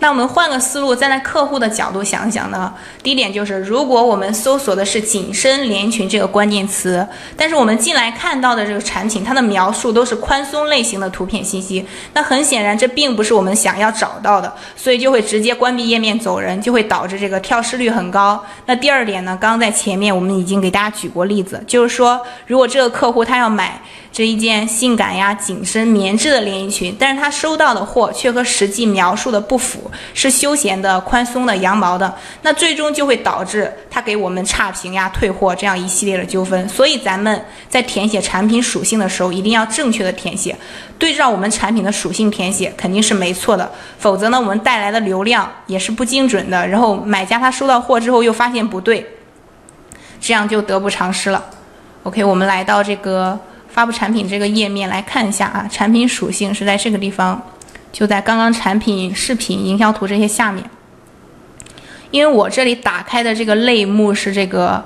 那我们换个思路，站在客户的角度想想呢？第一点就是，如果我们搜索的是紧身连衣裙这个关键词，但是我们进来看到的这个产品，它的描述都是宽松类型的图片信息，那很显然这并不是我们想要找到的，所以就会直接关闭页面走人，就会导致这个跳失率很高。那第二点呢？刚刚在前面我们已经给大家举过例子，就是说，如果这个客户他要买这一件性感呀紧身棉质的连衣裙，但是他收到的货却和实际描述的不符。是休闲的、宽松的、羊毛的，那最终就会导致他给我们差评呀、退货这样一系列的纠纷。所以咱们在填写产品属性的时候，一定要正确的填写，对照我们产品的属性填写肯定是没错的。否则呢，我们带来的流量也是不精准的，然后买家他收到货之后又发现不对，这样就得不偿失了。OK，我们来到这个发布产品这个页面来看一下啊，产品属性是在这个地方。就在刚刚产品、视频、营销图这些下面，因为我这里打开的这个类目是这个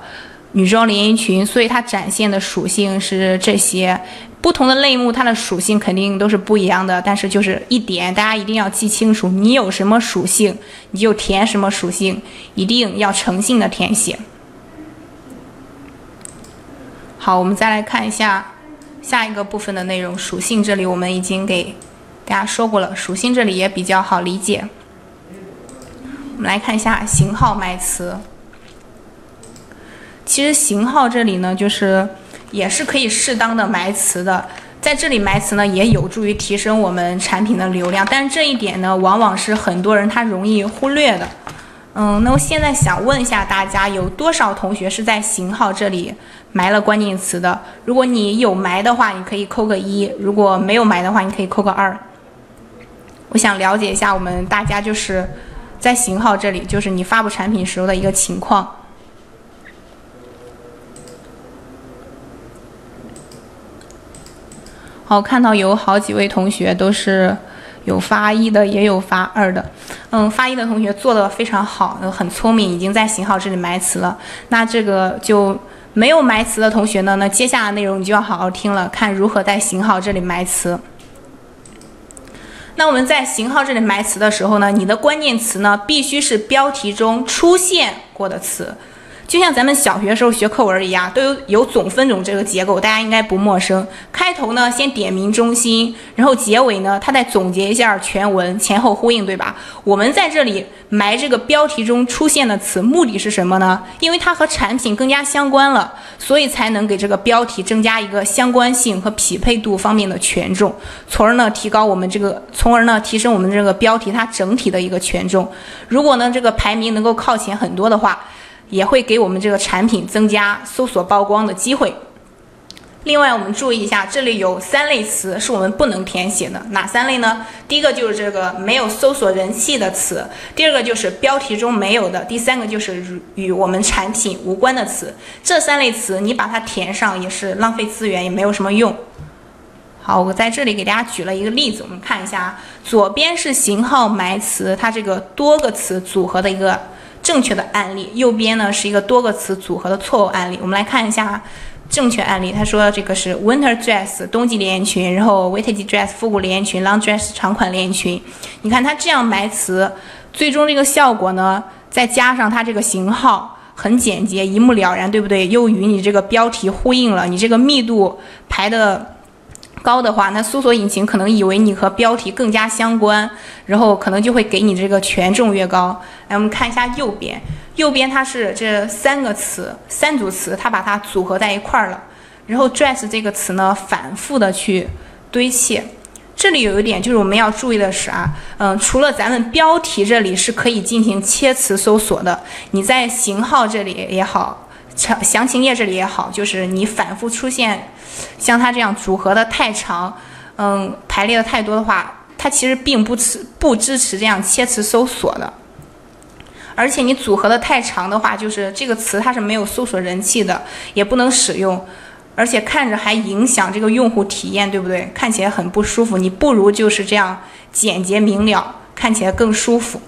女装连衣裙，所以它展现的属性是这些不同的类目，它的属性肯定都是不一样的。但是就是一点，大家一定要记清楚，你有什么属性，你就填什么属性，一定要诚信的填写。好，我们再来看一下下一个部分的内容，属性这里我们已经给。给大家说过了，属性这里也比较好理解。我们来看一下型号埋词。其实型号这里呢，就是也是可以适当的埋词的。在这里埋词呢，也有助于提升我们产品的流量。但是这一点呢，往往是很多人他容易忽略的。嗯，那我现在想问一下大家，有多少同学是在型号这里埋了关键词的？如果你有埋的话，你可以扣个一；如果没有埋的话，你可以扣个二。我想了解一下我们大家就是在型号这里，就是你发布产品时候的一个情况。好，看到有好几位同学都是有发一的，也有发二的。嗯，发一的同学做的非常好，很聪明，已经在型号这里埋词了。那这个就没有埋词的同学呢？那接下来内容你就要好好听了，看如何在型号这里埋词。那我们在型号这里埋词的时候呢，你的关键词呢必须是标题中出现过的词。就像咱们小学时候学课文一样，都有有总分总这个结构，大家应该不陌生。开头呢先点明中心，然后结尾呢，它再总结一下全文，前后呼应，对吧？我们在这里埋这个标题中出现的词，目的是什么呢？因为它和产品更加相关了，所以才能给这个标题增加一个相关性和匹配度方面的权重，从而呢提高我们这个，从而呢提升我们这个标题它整体的一个权重。如果呢这个排名能够靠前很多的话。也会给我们这个产品增加搜索曝光的机会。另外，我们注意一下，这里有三类词是我们不能填写的，哪三类呢？第一个就是这个没有搜索人气的词，第二个就是标题中没有的，第三个就是与我们产品无关的词。这三类词你把它填上也是浪费资源，也没有什么用。好，我在这里给大家举了一个例子，我们看一下，左边是型号埋词，它这个多个词组合的一个。正确的案例，右边呢是一个多个词组合的错误案例。我们来看一下正确案例。他说这个是 winter dress 冬季连衣裙，然后 vintage dress 复古连衣裙，long dress 长款连衣裙。你看它这样埋词，最终这个效果呢，再加上它这个型号很简洁，一目了然，对不对？又与你这个标题呼应了，你这个密度排的。高的话，那搜索引擎可能以为你和标题更加相关，然后可能就会给你这个权重越高。来，我们看一下右边，右边它是这三个词，三组词，它把它组合在一块儿了。然后 dress 这个词呢，反复的去堆砌。这里有一点就是我们要注意的是啊，嗯，除了咱们标题这里是可以进行切词搜索的，你在型号这里也好。详详情页这里也好，就是你反复出现，像它这样组合的太长，嗯，排列的太多的话，它其实并不支不支持这样切词搜索的。而且你组合的太长的话，就是这个词它是没有搜索人气的，也不能使用，而且看着还影响这个用户体验，对不对？看起来很不舒服。你不如就是这样简洁明了，看起来更舒服。